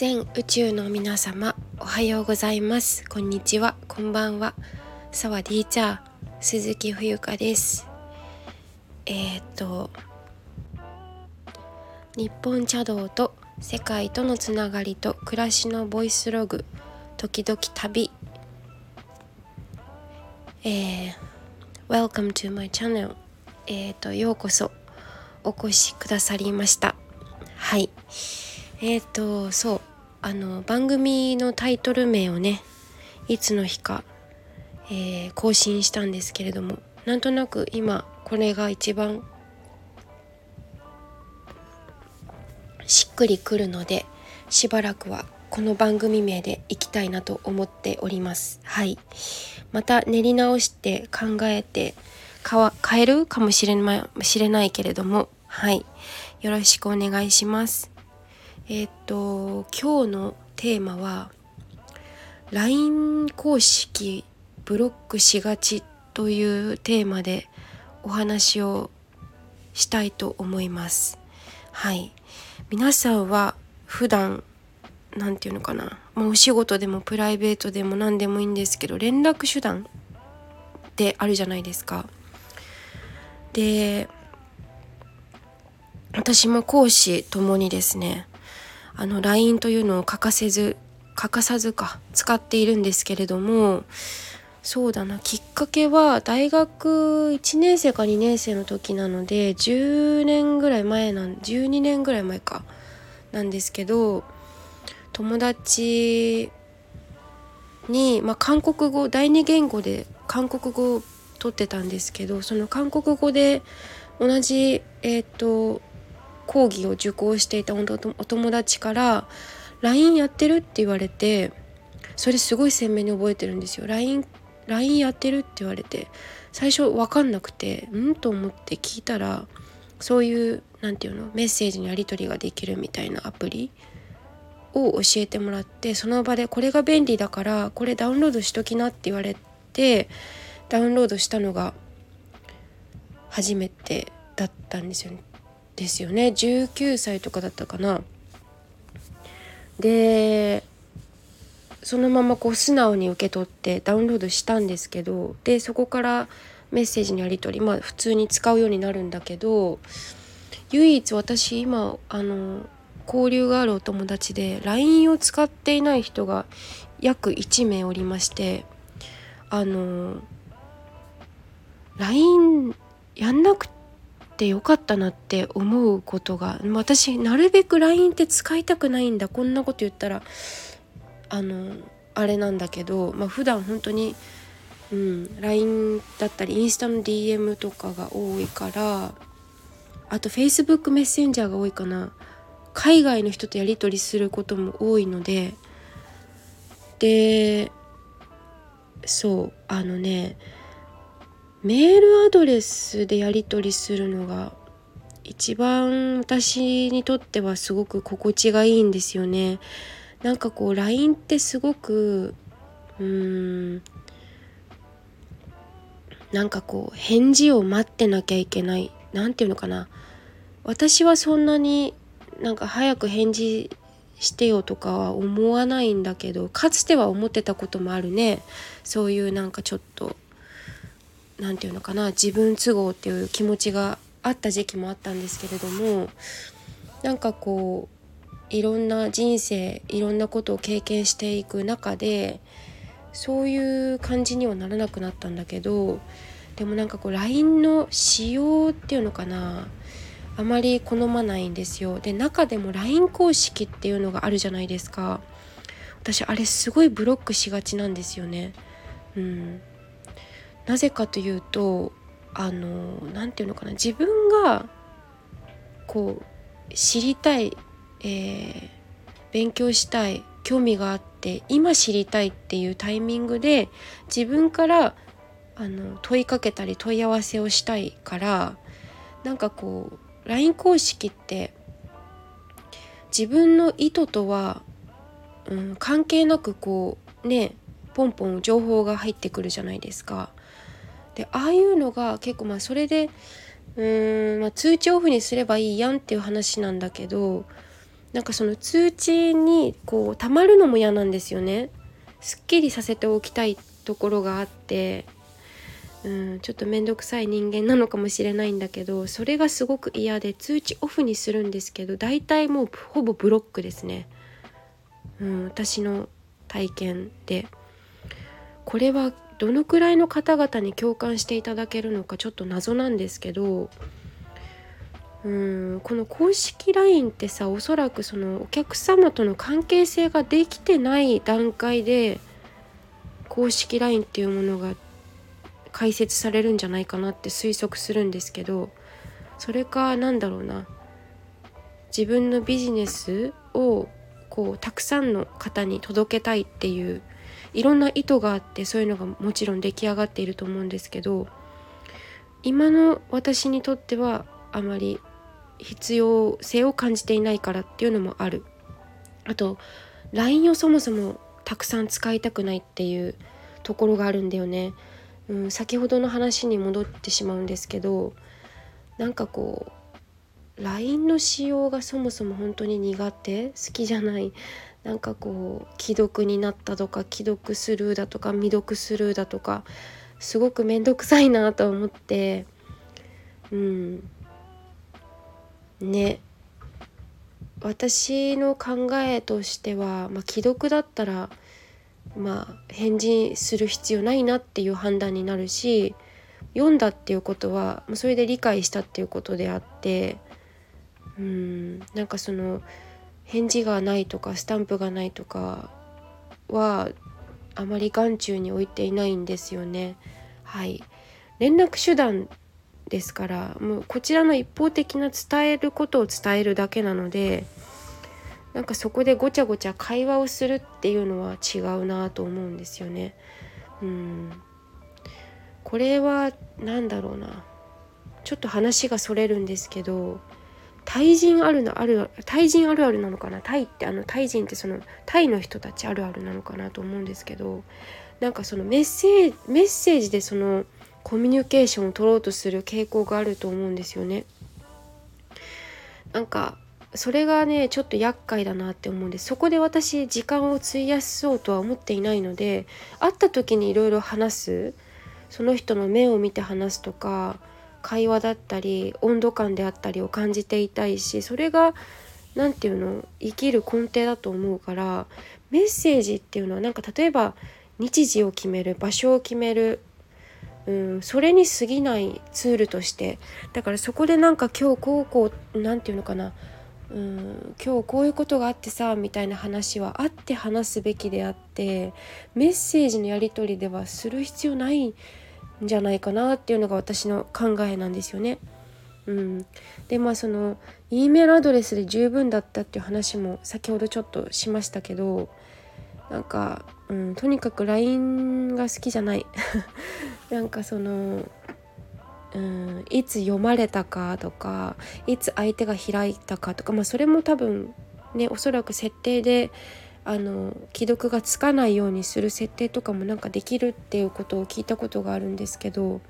全宇宙の皆様おはようございます。こんにちは。こんばんは。サワディーチャー鈴木冬香です。えー、っと日本茶道と世界とのつながりと暮らしのボイスログ時々旅。えー、Welcome to my channel えー、とようこそお越しくださりました。はい。えっ、ー、とそう。あの番組のタイトル名をねいつの日か、えー、更新したんですけれどもなんとなく今これが一番しっくりくるのでしばらくはこの番組名でいきたいなと思っております。はい。また練り直して考えて変えるかもしれないけれどもはい。よろしくお願いします。えっ、と今日のテーマは LINE 公式ブロックしがちというテーマでお話をしたいと思います。はい。皆さんは普段何て言うのかな、まあ、お仕事でもプライベートでも何でもいいんですけど連絡手段ってあるじゃないですか。で私も講師ともにですねあの LINE というのを欠かせず欠かさずか使っているんですけれどもそうだな。きっかけは大学1年生か2年生の時なので10年ぐらい前なん12年ぐらい前かなんですけど友達に、まあ、韓国語第二言語で韓国語を取ってたんですけどその韓国語で同じ、えーと講義を受講していたお友達から「LINE やってる?」って言われてそれすごい鮮明に覚えてるんですよ。LINE, LINE やってるって言われて最初分かんなくてうんと思って聞いたらそういう何て言うのメッセージのやり取りができるみたいなアプリを教えてもらってその場でこれが便利だからこれダウンロードしときなって言われてダウンロードしたのが初めてだったんですよねですよね19歳とかだったかな。でそのままこう素直に受け取ってダウンロードしたんですけどでそこからメッセージのやり取りまあ普通に使うようになるんだけど唯一私今あの交流があるお友達で LINE を使っていない人が約1名おりましてあの LINE やんなくてよかったなって思うことが私なるべく LINE って使いたくないんだこんなこと言ったらあのあれなんだけど、まあ、普段本当にうん、LINE だったりインスタの DM とかが多いからあと Facebook メッセンジャーが多いかな。海外の人とやり取りすることも多いのででそうあのねメールアドレスでやり取りするのが一番私にとってはすごく心地がいいんですよね。なんかこう LINE ってすごくうーんなんかこう返事を待ってなきゃいけない。何て言うのかな。私はそんなになんか早く返事してよとかは思わないんだけどかつては思ってたこともあるね。そういうなんかちょっと何て言うのかな自分都合っていう気持ちがあった時期もあったんですけれどもなんかこういろんな人生いろんなことを経験していく中でそういう感じにはならなくなったんだけどでもなんかこう LINE の仕様っていうのかなあまり好まないんですよ。で中でも LINE 公式っていうのがあるじゃないですか。私あれすごいブロックしがちなんですよね。うん。なぜかというとあの何て言うのかな自分がこう知りたい、えー、勉強したい興味があって今知りたいっていうタイミングで自分からあの問いかけたり問い合わせをしたいからなんかこう LINE 公式って自分の意図とは、うん、関係なくこうねポンポン情報が入ってくるじゃないですか。でああいうのが結構まあそれでうーん、まあ、通知オフにすればいいやんっていう話なんだけどなんかその通知にこうたまるのも嫌なんですよね。すっきりさせておきたいところがあってうんちょっと面倒くさい人間なのかもしれないんだけどそれがすごく嫌で通知オフにするんですけど大体もうほぼブロックですね、うん、私の体験でこれはどのくらいの方々に共感していただけるのかちょっと謎なんですけどうんこの公式 LINE ってさおそらくそのお客様との関係性ができてない段階で公式 LINE っていうものが解説されるんじゃないかなって推測するんですけどそれかなんだろうな。自分のビジネスをこうたくさんの方に届けたいっていういろんな意図があってそういうのがもちろん出来上がっていると思うんですけど今の私にとってはあまり必要性を感じていないからっていうのもある。あと LINE をそもそもたくさん使いたくないっていうところがあるんだよね、うん、先ほどの話に戻ってしまうんですけどなんかこう LINE の使用がそもそも本当に苦手？好きじゃない？なんかこう既読になったとか既読スルーだとか未読スルーだとかすごく面倒くさいなと思ってうん。ね。私の考えとしては、まあ、既読だったらまあ返事する必要ないなっていう判断になるし読んだっていうことはそれで理解したっていうことであってうん。なんかその返事がないとかスタンプがないとかはあまり眼中に置いていないんですよね。はい連絡手段ですからもうこちらの一方的な伝えることを伝えるだけなのでなんかそこでごちゃごちゃ会話をするっていうのは違うなと思うんですよね。うんこれは何だろうなちょっと話がそれるんですけど対人あるのある対人あるあるなのかな？タイってあのタイ人ってそのタイの人たちあるあるなのかなと思うんですけどなんかそのメッセージメッセージでそのコミュニケーションを取ろうとする傾向があると思うんですよね。なんかそれがねちょっと厄介だなって思うんです。そこで私時間を費やそうとは思っていないので会った時にいろいろ話す。その人の目を見て話すとか会話だったり温度感であったりを感じていたいしそれが何て言うの生きる根底だと思うからメッセージっていうのはなんか例えば日時を決める場所を決めるうん、それに過ぎないツールとしてだからそこでなんか今日こうこう何て言うのかなうん今日こういうことがあってさみたいな話はあって話すべきであってメッセージのやり取りではする必要ないじゃないかなっていうのが私の考えなんですよね。うん、でまあその E メールアドレスで十分だったっていう話も先ほどちょっとしましたけどなんか、うん、とにかく LINE が好きじゃない なんかその、うん、いつ読まれたかとかいつ相手が開いたかとか、まあ、それも多分ねおそらく設定であの既読がつかないようにする設定とかもなんかできるっていうことを聞いたことがあるんですけど、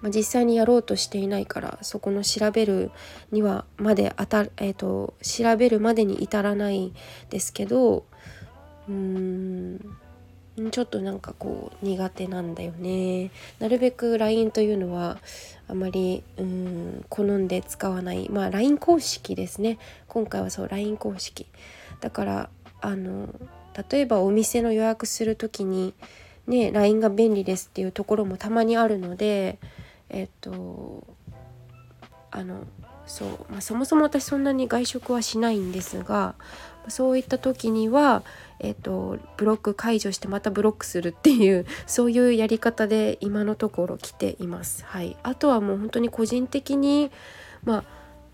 まあ、実際にやろうとしていないからそこの調べるにはまで当た、えーと調べるまでに至らないですけどうーん。ちょっとなんかこう苦手なんだよね。なるべく LINE というのはあまりうん好んで使わない。まあ LINE 公式ですね。今回はそう LINE 公式。だからあの例えばお店の予約する時にね LINE が便利ですっていうところもたまにあるのでえっとあのそう、まあ、そもそも私そんなに外食はしないんですがそういった時にはえーと、ブロック解除してまたブロックするっていう そういうやり方で今のところ来ています。はい、あとはもう本当に個人的に、まあ、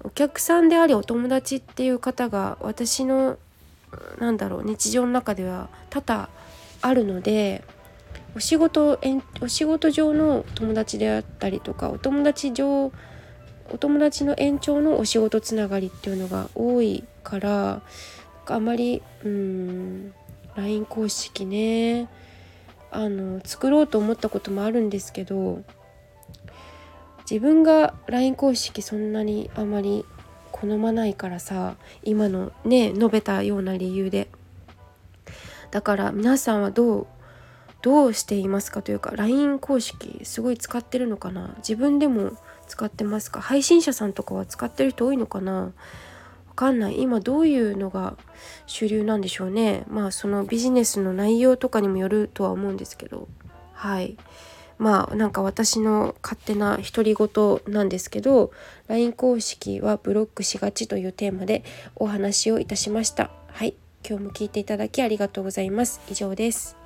お客さんでありお友達っていう方が私のなんだろう日常の中では多々あるのでお仕事お仕事上の友達であったりとかお友達上お友達の延長のお仕事つながりっていうのが多いからあまりうん LINE 公式ねあの作ろうと思ったこともあるんですけど自分が LINE 公式そんなにあまり好まないからさ今のね述べたような理由で。だから皆さんはどうどうしていますかというか LINE 公式すごい使ってるのかな？自分でも使ってますか？配信者さんとかは使ってる人多いのかな？わかんない。今どういうのが主流なんでしょうね。まあそのビジネスの内容とかにもよるとは思うんですけど。はい。まあなんか私の勝手な独り言なんですけど LINE 公式はブロックしがちというテーマでお話をいたしました。はい。今日も聞いていただきありがとうございます。以上です。